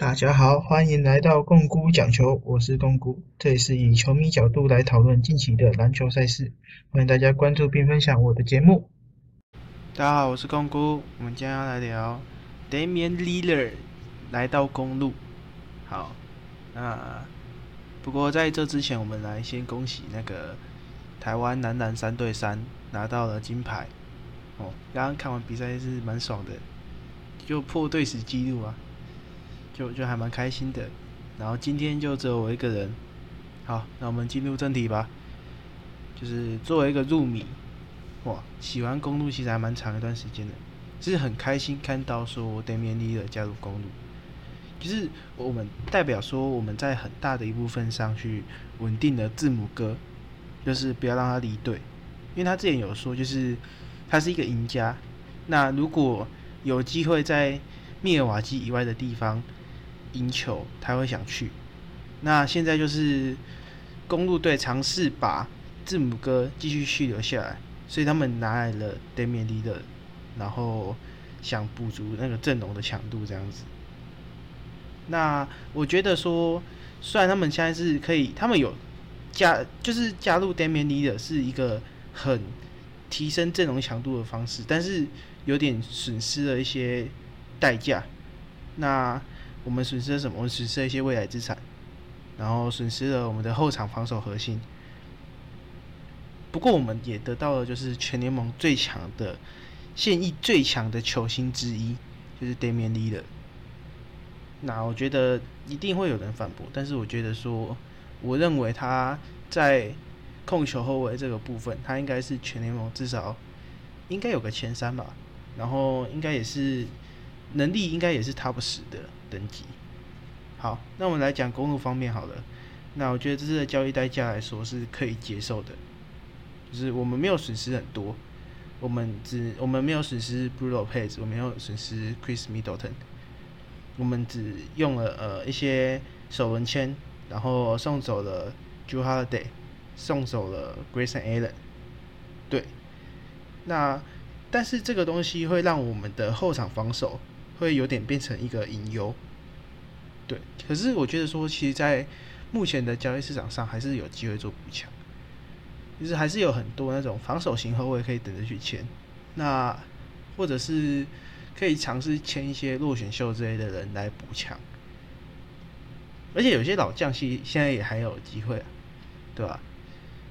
大家好，欢迎来到共姑讲球，我是共姑，这里是以球迷角度来讨论近期的篮球赛事，欢迎大家关注并分享我的节目。大家好，我是共姑，我们今天要来聊 Damian Lillard 来到公路。好，那不过在这之前，我们来先恭喜那个台湾男篮三对三拿到了金牌。哦，刚刚看完比赛是蛮爽的，就破队史纪录啊，就就还蛮开心的。然后今天就只有我一个人。好，那我们进入正题吧。就是作为一个入迷，哇，喜欢公路其实还蛮长一段时间的，是很开心看到说 Damian Lillard 加入公路，就是我们代表说我们在很大的一部分上去稳定了字母哥，就是不要让他离队，因为他之前有说就是他是一个赢家，那如果有机会在密尔瓦基以外的地方赢球，他会想去。那现在就是公路队尝试把字母哥继续续留下来，所以他们拿来了 Damian Lillard，然后想补足那个阵容的强度这样子。那我觉得说，虽然他们现在是可以，他们有加就是加入 Damian Lillard 是一个很提升阵容强度的方式，但是有点损失了一些代价。那我们损失了什么？我们损失了一些未来资产，然后损失了我们的后场防守核心。不过我们也得到了就是全联盟最强的现役最强的球星之一，就是 Damian Lillard。那我觉得一定会有人反驳，但是我觉得说，我认为他在控球后卫这个部分，他应该是全联盟至少应该有个前三吧，然后应该也是能力应该也是 Top 十的等级。好，那我们来讲公路方面好了。那我觉得这次的交易代价来说是可以接受的，就是我们没有损失很多，我们只我们没有损失 b r u o Lopez，我们没有损失 Chris Middleton。我们只用了呃一些首轮签，然后送走了 Drew Holiday，送走了 Grayson Allen，对，那但是这个东西会让我们的后场防守会有点变成一个隐忧，对，可是我觉得说，其实，在目前的交易市场上，还是有机会做补强，就是还是有很多那种防守型后卫可以等着去签，那或者是。可以尝试签一些落选秀之类的人来补强，而且有些老将其实现在也还有机会，对吧？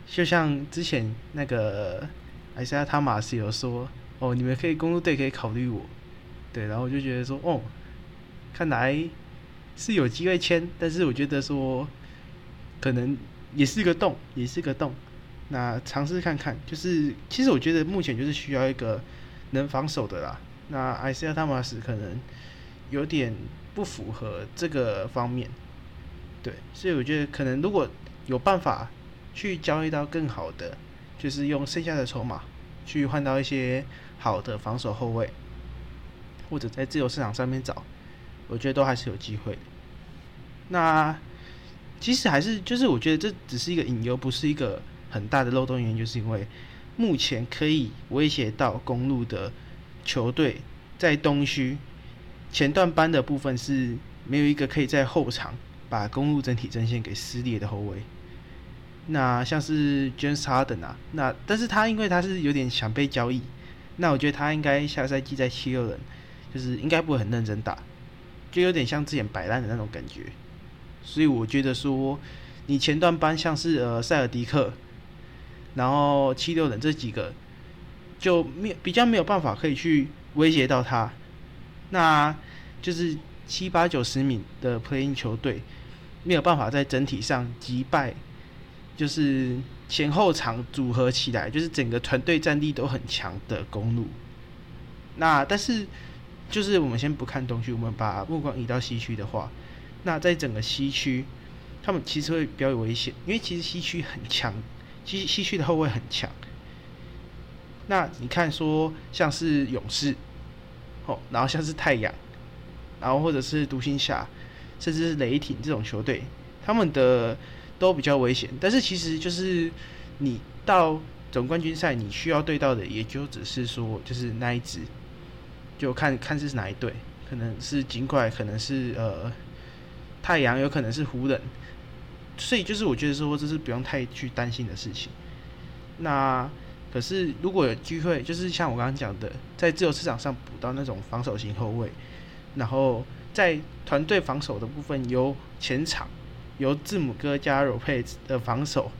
就像之前那个艾斯亚汤马斯有说，哦，你们可以公路队可以考虑我，对，然后我就觉得说，哦，看来是有机会签，但是我觉得说，可能也是个洞，也是个洞，那尝试看看，就是其实我觉得目前就是需要一个能防守的啦。那艾斯亚汤马斯可能有点不符合这个方面，对，所以我觉得可能如果有办法去交易到更好的，就是用剩下的筹码去换到一些好的防守后卫，或者在自由市场上面找，我觉得都还是有机会的。那其实还是就是我觉得这只是一个隐忧，不是一个很大的漏洞原因，就是因为目前可以威胁到公路的。球队在东区前段班的部分是没有一个可以在后场把公路整体阵线给撕裂的后卫。那像是 James Harden 啊，那但是他因为他是有点想被交易，那我觉得他应该下赛季在七六人就是应该不会很认真打，就有点像之前摆烂的那种感觉。所以我觉得说你前段班像是呃塞尔迪克，然后七六人这几个。就没比较没有办法可以去威胁到他，那就是七八九十米的 playing 球队没有办法在整体上击败，就是前后场组合起来，就是整个团队战力都很强的公路。那但是就是我们先不看东区，我们把目光移到西区的话，那在整个西区，他们其实会比较有危险，因为其实西区很强，西西区的后卫很强。那你看，说像是勇士，哦，然后像是太阳，然后或者是独行侠，甚至是雷霆这种球队，他们的都比较危险。但是其实就是你到总冠军赛，你需要对到的也就只是说就是那一支，就看看是哪一队，可能是尽管可能是呃太阳，有可能是湖人，所以就是我觉得说这是不用太去担心的事情。那可是如果有机会，就是像我刚刚讲的，在自由市场上补到那种防守型后卫，然后在团队防守的部分由前场由字母哥加罗佩的防守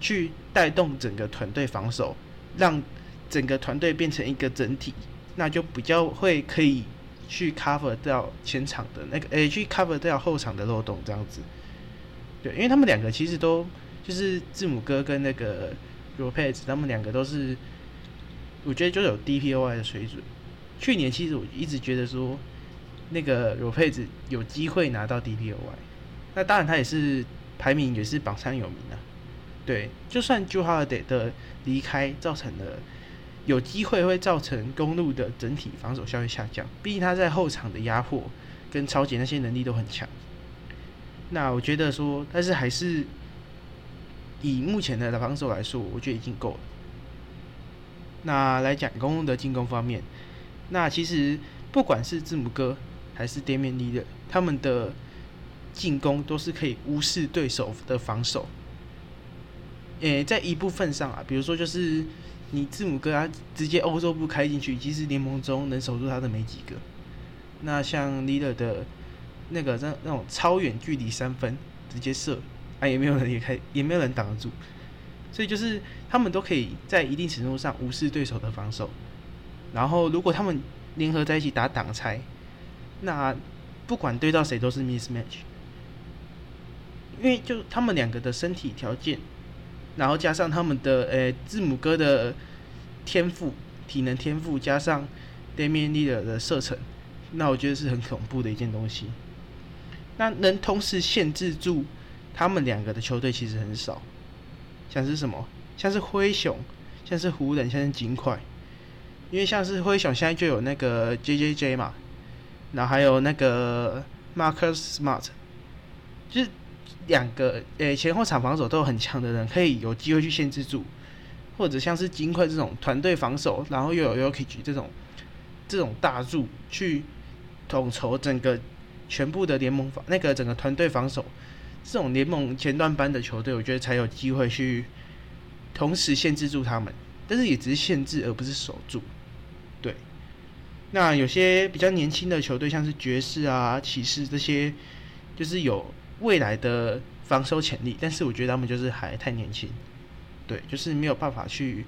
去带动整个团队防守，让整个团队变成一个整体，那就比较会可以去 cover 掉前场的那个，诶，去 cover 掉后场的漏洞这样子。对，因为他们两个其实都就是字母哥跟那个。罗佩兹他们两个都是，我觉得就有 DPOY 的水准。去年其实我一直觉得说，那个罗佩兹有机会拿到 DPOY，那当然他也是排名也是榜上有名啊。对，就算 j o Holiday 的离开造成了有机会会造成公路的整体防守效率下降，毕竟他在后场的压迫跟超级那些能力都很强。那我觉得说，但是还是。以目前的防守来说，我觉得已经够了。那来讲公路的进攻方面，那其实不管是字母哥还是店面利的，他们的进攻都是可以无视对手的防守。诶，在一部分上啊，比如说就是你字母哥他直接欧洲步开进去，其实联盟中能守住他的没几个。那像 leader 的那个那那种超远距离三分直接射。啊，也没有人也开，也没有人挡得住，所以就是他们都可以在一定程度上无视对手的防守。然后，如果他们联合在一起打挡拆，那不管对到谁都是 mismatch。因为就他们两个的身体条件，然后加上他们的呃字母哥的天赋、体能天赋，加上 Damian l e a d e r 的射程，那我觉得是很恐怖的一件东西。那能同时限制住。他们两个的球队其实很少，像是什么，像是灰熊，像是湖人，像是金块，因为像是灰熊现在就有那个 J J J 嘛，然后还有那个 Marcus Smart，就是两个诶前后场防守都很强的人，可以有机会去限制住，或者像是金块这种团队防守，然后又有 y o k i 这种这种大柱去统筹整个全部的联盟防那个整个团队防守。这种联盟前段班的球队，我觉得才有机会去同时限制住他们，但是也只是限制而不是守住。对，那有些比较年轻的球队，像是爵士啊、骑士这些，就是有未来的防守潜力，但是我觉得他们就是还太年轻，对，就是没有办法去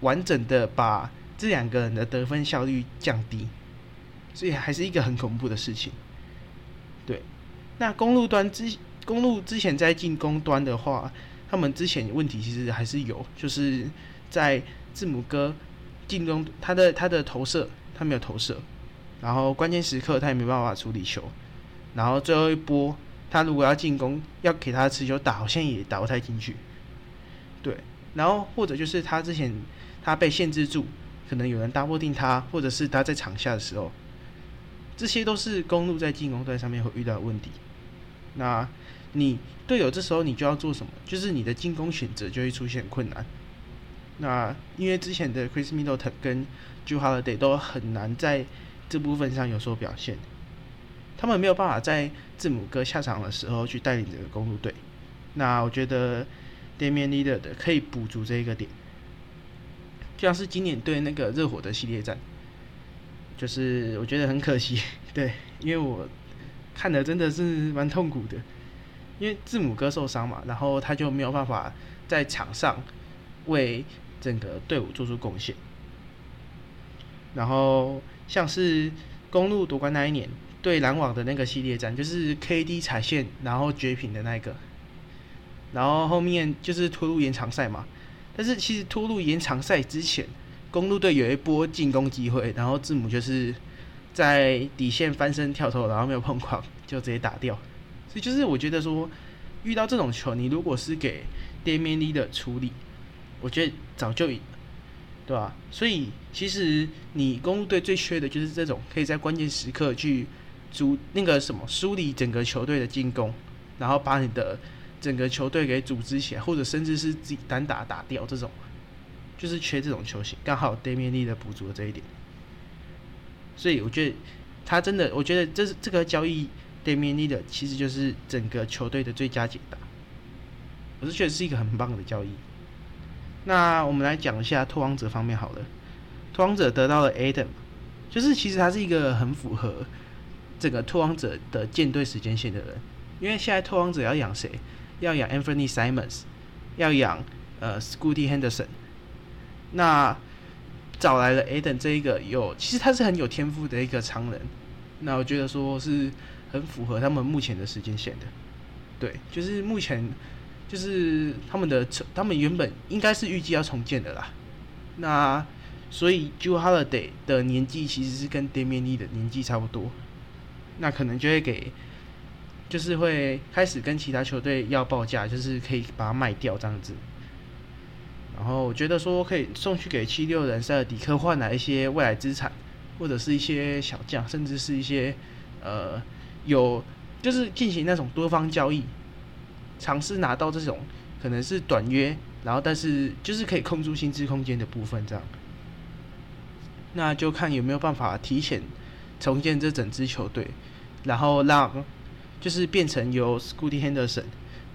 完整的把这两个人的得分效率降低，所以还是一个很恐怖的事情。对，那公路端之。公路之前在进攻端的话，他们之前问题其实还是有，就是在字母哥进攻他的他的投射他没有投射，然后关键时刻他也没办法处理球，然后最后一波他如果要进攻要给他持球打，好像也打不太进去。对，然后或者就是他之前他被限制住，可能有人搭不定他，或者是他在场下的时候，这些都是公路在进攻端上面会遇到的问题。那你队友这时候你就要做什么？就是你的进攻选择就会出现困难。那因为之前的 Chris Middleton 跟 j u Holiday 都很难在这部分上有所表现，他们没有办法在字母哥下场的时候去带领这个公路队。那我觉得 Damian Leader 的可以补足这一个点，就像是今年对那个热火的系列战，就是我觉得很可惜，对，因为我。看的真的是蛮痛苦的，因为字母哥受伤嘛，然后他就没有办法在场上为整个队伍做出贡献。然后像是公路夺冠那一年对篮网的那个系列战，就是 KD 踩线然后绝平的那个，然后后面就是拖入延长赛嘛。但是其实拖入延长赛之前，公路队有一波进攻机会，然后字母就是。在底线翻身跳投，然后没有碰框，就直接打掉。所以就是我觉得说，遇到这种球，你如果是给 Damian 的处理，我觉得早就赢，对吧？所以其实你公路队最缺的就是这种可以在关键时刻去组那个什么梳理整个球队的进攻，然后把你的整个球队给组织起来，或者甚至是自己单打打掉这种，就是缺这种球型。刚好 Damian 的补足了这一点。所以我觉得他真的，我觉得这是这个交易 Damian l i l l a r 其实就是整个球队的最佳解答。我是觉得是一个很棒的交易。那我们来讲一下拓荒者方面好了。拓荒者得到了 Adam，就是其实他是一个很符合这个拓荒者的舰队时间线的人。因为现在拓荒者要养谁？要养 Anthony Simons，要养呃 Scooty Henderson。那找来了 Aden 这一个有，其实他是很有天赋的一个常人。那我觉得说是很符合他们目前的时间线的。对，就是目前就是他们的他们原本应该是预计要重建的啦。那所以 j e Holiday 的年纪其实是跟 Damian Lee 的年纪差不多。那可能就会给。就是会开始跟其他球队要报价，就是可以把它卖掉这样子。然后我觉得说可以送去给七六人塞尔迪克换来一些未来资产，或者是一些小将，甚至是一些呃有就是进行那种多方交易，尝试拿到这种可能是短约，然后但是就是可以控住薪资空间的部分这样。那就看有没有办法提前重建这整支球队，然后让。就是变成由 Scotty Henderson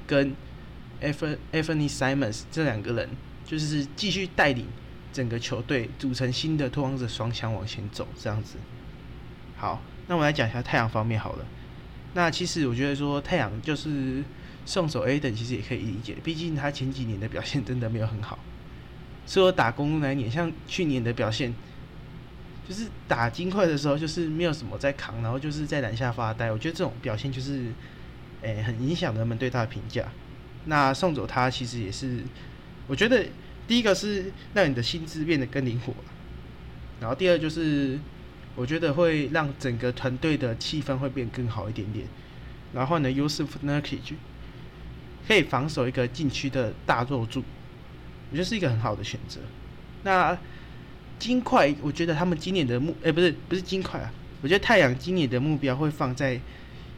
跟 Anthony Simons 这两个人，就是继续带领整个球队组成新的拓荒者双枪往前走这样子。好，那我来讲一下太阳方面好了。那其实我觉得说太阳就是送走 A 等，其实也可以理解，毕竟他前几年的表现真的没有很好。说打公路那一年，像去年的表现。就是打金块的时候，就是没有什么在扛，然后就是在篮下发呆。我觉得这种表现就是，诶，很影响人们对他的评价。那送走他，其实也是，我觉得第一个是让你的薪资变得更灵活，然后第二就是，我觉得会让整个团队的气氛会变更好一点点。然后呢，Yusuf Nurkic 可以防守一个禁区的大肉柱，我觉得是一个很好的选择。那。金块，我觉得他们今年的目，哎，不是不是金块啊，我觉得太阳今年的目标会放在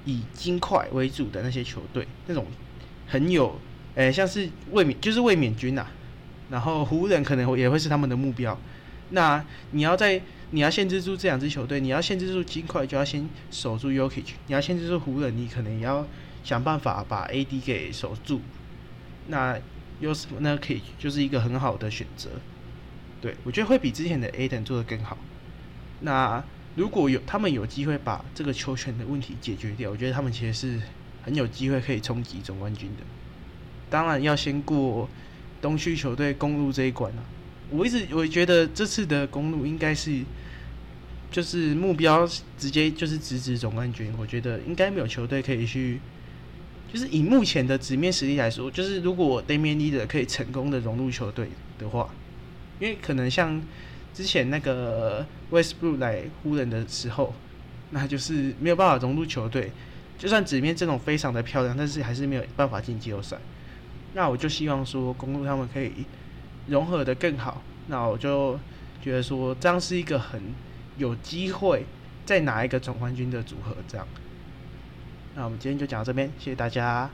以金块为主的那些球队，那种很有，哎，像是卫冕，就是卫冕军呐。然后湖人可能也会是他们的目标。那你要在你要限制住这两支球队，你要限制住金块，就要先守住 Yokich；你要限制住湖人，你可能也要想办法把 AD 给守住。那 y o s f n k i 就是一个很好的选择。对，我觉得会比之前的 A 等做的更好。那如果有他们有机会把这个球权的问题解决掉，我觉得他们其实是很有机会可以冲击总冠军的。当然要先过东区球队公路这一关了。我一直我觉得这次的公路应该是就是目标直接就是直指总冠军。我觉得应该没有球队可以去，就是以目前的纸面实力来说，就是如果 Damian l 可以成功的融入球队的话。因为可能像之前那个 Westbrook 来湖人的时候，那就是没有办法融入球队。就算纸面阵容非常的漂亮，但是还是没有办法进季后赛。那我就希望说公路他们可以融合的更好。那我就觉得说这样是一个很有机会再拿一个总冠军的组合。这样，那我们今天就讲到这边，谢谢大家。